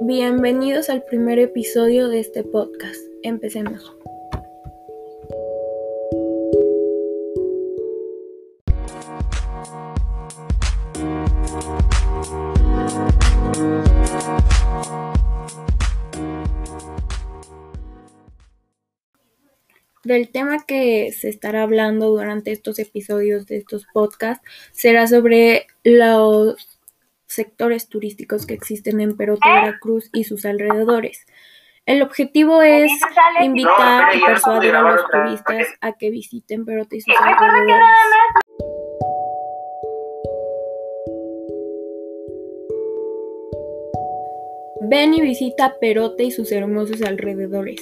Bienvenidos al primer episodio de este podcast. Empecemos. Del tema que se estará hablando durante estos episodios de estos podcasts será sobre los sectores turísticos que existen en Perote, Veracruz y sus alrededores. El objetivo es invitar y persuadir a los turistas a que visiten Perote y sus alrededores. Ven y visita Perote y sus hermosos alrededores.